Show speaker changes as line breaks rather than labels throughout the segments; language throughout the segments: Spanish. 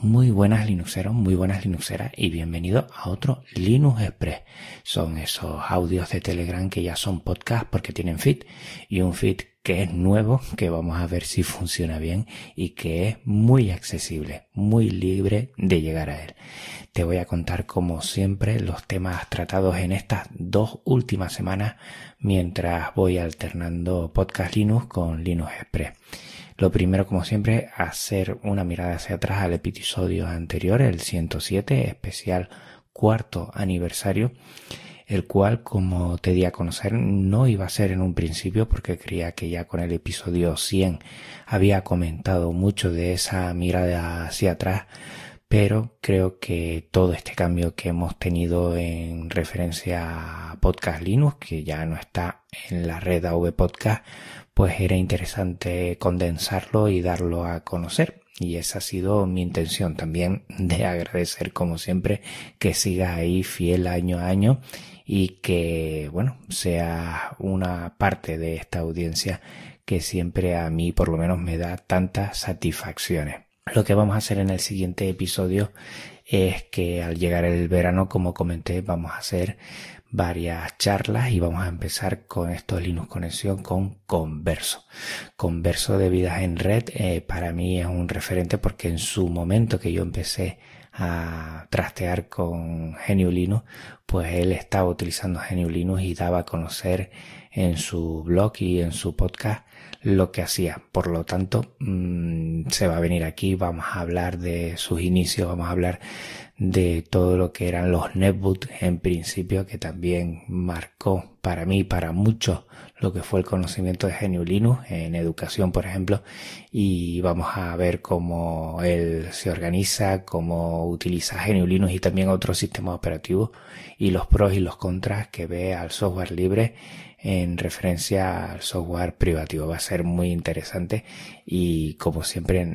Muy buenas Linuxeros, muy buenas Linuxeras y bienvenido a otro Linux Express. Son esos audios de Telegram que ya son podcast porque tienen feed y un feed que es nuevo, que vamos a ver si funciona bien y que es muy accesible, muy libre de llegar a él. Te voy a contar como siempre los temas tratados en estas dos últimas semanas mientras voy alternando podcast Linux con Linux Express. Lo primero, como siempre, hacer una mirada hacia atrás al episodio anterior, el 107, especial cuarto aniversario, el cual, como te di a conocer, no iba a ser en un principio porque creía que ya con el episodio 100 había comentado mucho de esa mirada hacia atrás, pero creo que todo este cambio que hemos tenido en referencia a Podcast Linux, que ya no está en la red AV Podcast, pues era interesante condensarlo y darlo a conocer. Y esa ha sido mi intención también de agradecer como siempre que siga ahí fiel año a año y que, bueno, sea una parte de esta audiencia que siempre a mí por lo menos me da tantas satisfacciones. Lo que vamos a hacer en el siguiente episodio es que al llegar el verano, como comenté, vamos a hacer varias charlas y vamos a empezar con esto Linux Conexión con Converso. Converso de Vidas en Red eh, para mí es un referente porque en su momento que yo empecé a trastear con Genio Linux, pues él estaba utilizando Genio Linux y daba a conocer en su blog y en su podcast lo que hacía. Por lo tanto, mm, se va a venir aquí, vamos a hablar de sus inicios, vamos a hablar de todo lo que eran los netbooks en principio que también marcó para mí para muchos lo que fue el conocimiento de GNU Linux en educación por ejemplo y vamos a ver cómo él se organiza cómo utiliza GNU Linux y también otros sistemas operativos y los pros y los contras que ve al software libre en referencia al software privativo. Va a ser muy interesante y como siempre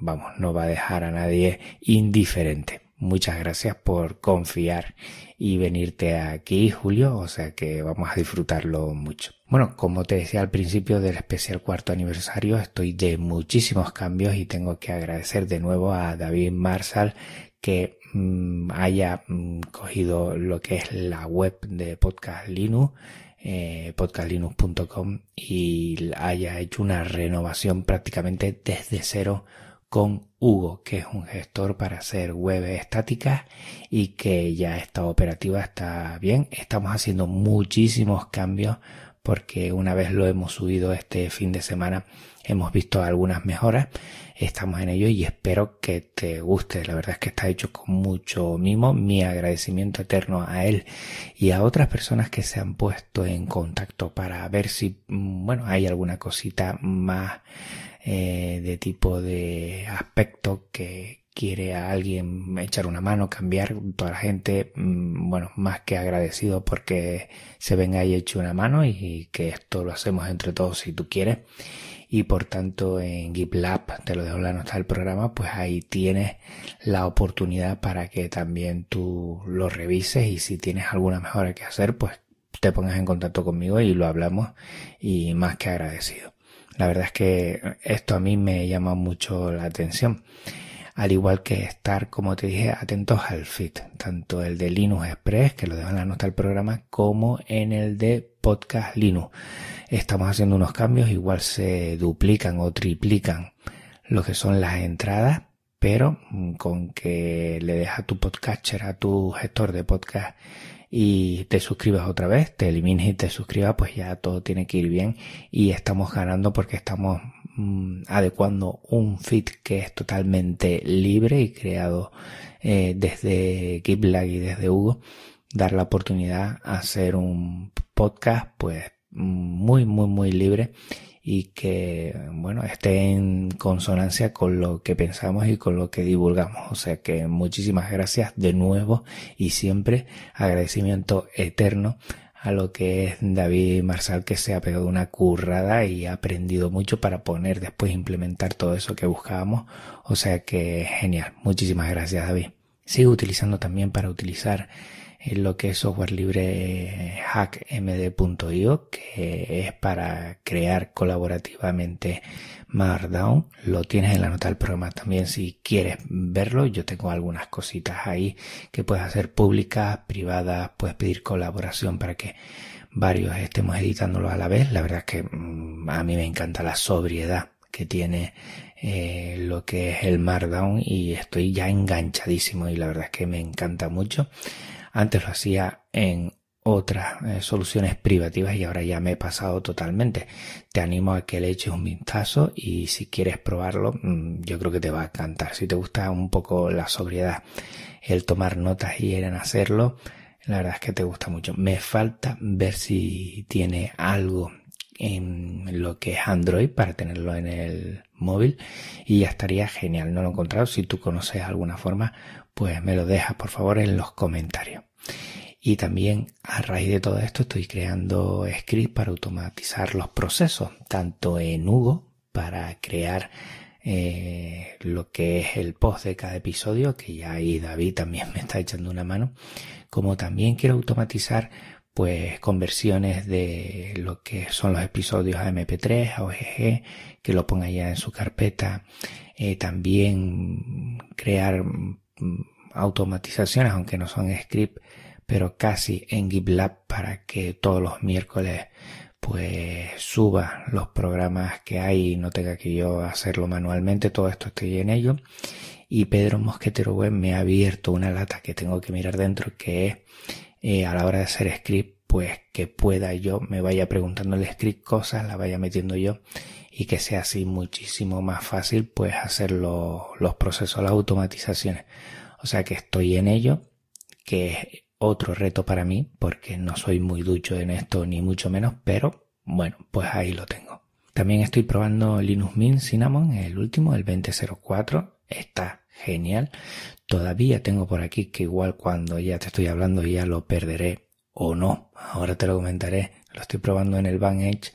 vamos no va a dejar a nadie indiferente. Muchas gracias por confiar y venirte aquí, Julio, o sea que vamos a disfrutarlo mucho. Bueno, como te decía al principio del especial cuarto aniversario, estoy de muchísimos cambios y tengo que agradecer de nuevo a David Marsal que mm, haya mm, cogido lo que es la web de Podcast Linux, eh, podcastlinux.com y haya hecho una renovación prácticamente desde cero con Hugo, que es un gestor para hacer web estáticas y que ya está operativa, está bien. Estamos haciendo muchísimos cambios porque una vez lo hemos subido este fin de semana hemos visto algunas mejoras. Estamos en ello y espero que te guste. La verdad es que está hecho con mucho mimo. Mi agradecimiento eterno a él y a otras personas que se han puesto en contacto para ver si, bueno, hay alguna cosita más eh, de tipo de aspecto que quiere a alguien echar una mano, cambiar, toda la gente, mm, bueno, más que agradecido porque se venga ahí hecho una mano y que esto lo hacemos entre todos si tú quieres. Y por tanto en GitLab, te lo dejo en la nota del programa, pues ahí tienes la oportunidad para que también tú lo revises y si tienes alguna mejora que hacer, pues te pongas en contacto conmigo y lo hablamos y más que agradecido. La verdad es que esto a mí me llama mucho la atención. Al igual que estar, como te dije, atentos al fit, tanto el de Linux Express, que lo dejo en la nota del programa, como en el de Podcast Linux. Estamos haciendo unos cambios, igual se duplican o triplican lo que son las entradas, pero con que le dejas tu podcatcher a tu gestor de podcast y te suscribas otra vez, te elimines y te suscribas, pues ya todo tiene que ir bien y estamos ganando porque estamos mm, adecuando un feed que es totalmente libre y creado eh, desde GitLab y desde Hugo, dar la oportunidad a hacer un podcast pues muy muy muy libre y que, bueno, esté en consonancia con lo que pensamos y con lo que divulgamos. O sea que muchísimas gracias de nuevo y siempre agradecimiento eterno a lo que es David Marsal que se ha pegado una currada y ha aprendido mucho para poner después implementar todo eso que buscábamos. O sea que genial. Muchísimas gracias David. Sigo utilizando también para utilizar en lo que es software libre hackmd.io, que es para crear colaborativamente Markdown. Lo tienes en la nota del programa también si quieres verlo. Yo tengo algunas cositas ahí que puedes hacer públicas, privadas, puedes pedir colaboración para que varios estemos editándolo a la vez. La verdad es que mm, a mí me encanta la sobriedad que tiene eh, lo que es el Markdown y estoy ya enganchadísimo y la verdad es que me encanta mucho. Antes lo hacía en otras eh, soluciones privativas y ahora ya me he pasado totalmente. Te animo a que le eches un vistazo y si quieres probarlo, mm, yo creo que te va a encantar. Si te gusta un poco la sobriedad, el tomar notas y en hacerlo, la verdad es que te gusta mucho. Me falta ver si tiene algo en lo que es Android para tenerlo en el móvil y ya estaría genial. No lo he encontrado. Si tú conoces alguna forma, pues me lo dejas por favor en los comentarios. Y también a raíz de todo esto estoy creando scripts para automatizar los procesos, tanto en Hugo para crear eh, lo que es el post de cada episodio, que ya ahí David también me está echando una mano, como también quiero automatizar pues conversiones de lo que son los episodios a MP3, a OGG, que lo ponga ya en su carpeta. Eh, también crear mm, automatizaciones, aunque no son script, pero casi en GitLab para que todos los miércoles pues suba los programas que hay y no tenga que yo hacerlo manualmente. Todo esto estoy en ello. Y Pedro Mosquetero Web me ha abierto una lata que tengo que mirar dentro que es eh, a la hora de hacer script, pues que pueda yo, me vaya preguntando el script cosas, la vaya metiendo yo y que sea así muchísimo más fácil pues hacer los, los procesos, las automatizaciones. O sea que estoy en ello, que es otro reto para mí, porque no soy muy ducho en esto ni mucho menos, pero bueno, pues ahí lo tengo. También estoy probando Linux Mint Cinnamon, el último, el 2004. Está genial. Todavía tengo por aquí que igual cuando ya te estoy hablando ya lo perderé o no. Ahora te lo comentaré. Lo estoy probando en el Bang Edge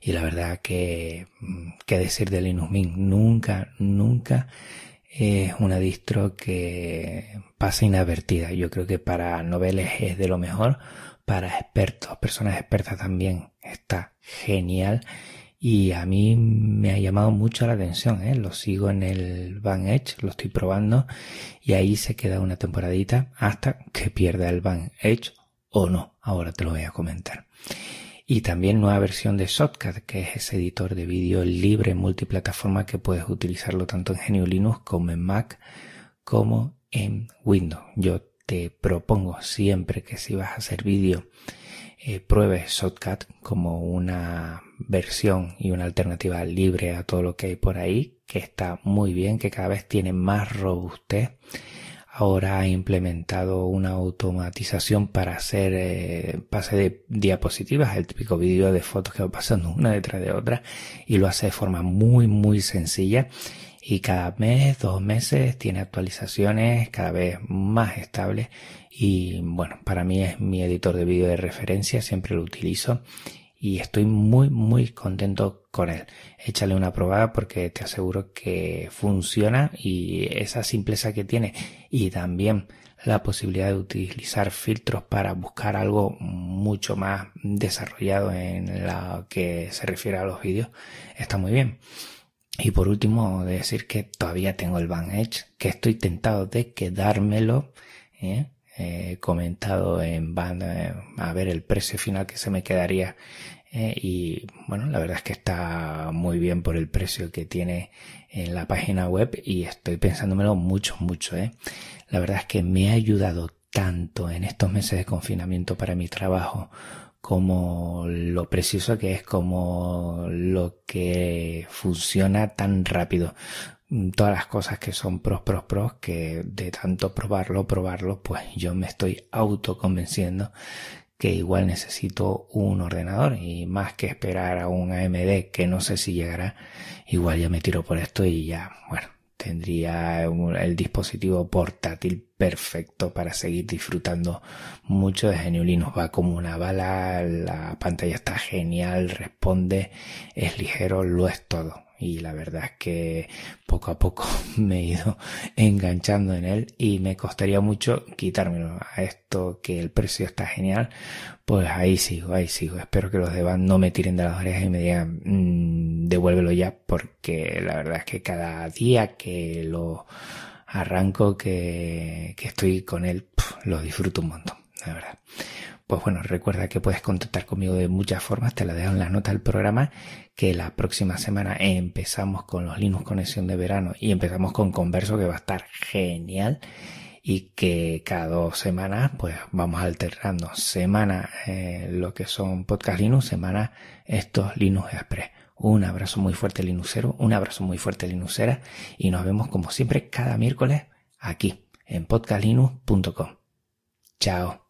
y la verdad que, mm, qué decir de Linux Mint. Nunca, nunca es una distro que pasa inadvertida. Yo creo que para noveles es de lo mejor. Para expertos, personas expertas también está genial y a mí me ha llamado mucho la atención, ¿eh? lo sigo en el Van Edge, lo estoy probando y ahí se queda una temporadita hasta que pierda el Van Edge o no, ahora te lo voy a comentar. Y también nueva versión de Shotcut, que es ese editor de vídeo libre multiplataforma que puedes utilizarlo tanto en GNU Linux como en Mac como en Windows. Yo te propongo siempre que si vas a hacer vídeo eh, pruebes Shotcut como una versión y una alternativa libre a todo lo que hay por ahí, que está muy bien, que cada vez tiene más robustez. Ahora ha implementado una automatización para hacer eh, pase de diapositivas, el típico vídeo de fotos que va pasando una detrás de otra y lo hace de forma muy muy sencilla. Y cada mes, dos meses tiene actualizaciones cada vez más estables. Y bueno, para mí es mi editor de vídeo de referencia, siempre lo utilizo y estoy muy muy contento con él. Échale una probada porque te aseguro que funciona y esa simpleza que tiene y también la posibilidad de utilizar filtros para buscar algo mucho más desarrollado en lo que se refiere a los vídeos está muy bien. Y por último, decir que todavía tengo el Van Edge, que estoy tentado de quedármelo, ¿eh? He comentado en banda a ver el precio final que se me quedaría eh, y bueno la verdad es que está muy bien por el precio que tiene en la página web y estoy pensándomelo mucho mucho eh. la verdad es que me ha ayudado tanto en estos meses de confinamiento para mi trabajo como lo precioso que es como lo que funciona tan rápido todas las cosas que son pros, pros, pros, que de tanto probarlo, probarlo, pues yo me estoy autoconvenciendo que igual necesito un ordenador y más que esperar a un AMD que no sé si llegará, igual ya me tiro por esto y ya, bueno, tendría el dispositivo portátil perfecto para seguir disfrutando mucho de GNU Linux. Va como una bala, la pantalla está genial, responde, es ligero, lo es todo. Y la verdad es que poco a poco me he ido enganchando en él y me costaría mucho quitármelo. A esto que el precio está genial pues ahí sigo ahí sigo. Espero que los de no me tiren de las orejas y me digan mmm, devuélvelo ya porque la verdad es que cada día que lo arranco que, que estoy con él lo disfruto un montón la verdad pues bueno, recuerda que puedes contactar conmigo de muchas formas, te la dejo en las notas del programa, que la próxima semana empezamos con los Linux Conexión de verano y empezamos con Converso que va a estar genial y que cada dos semanas pues vamos alternando semana eh, lo que son podcast Linux, semana estos Linux Express. Un abrazo muy fuerte Linuxero, un abrazo muy fuerte Linuxera y nos vemos como siempre cada miércoles aquí en podcastlinux.com. Chao.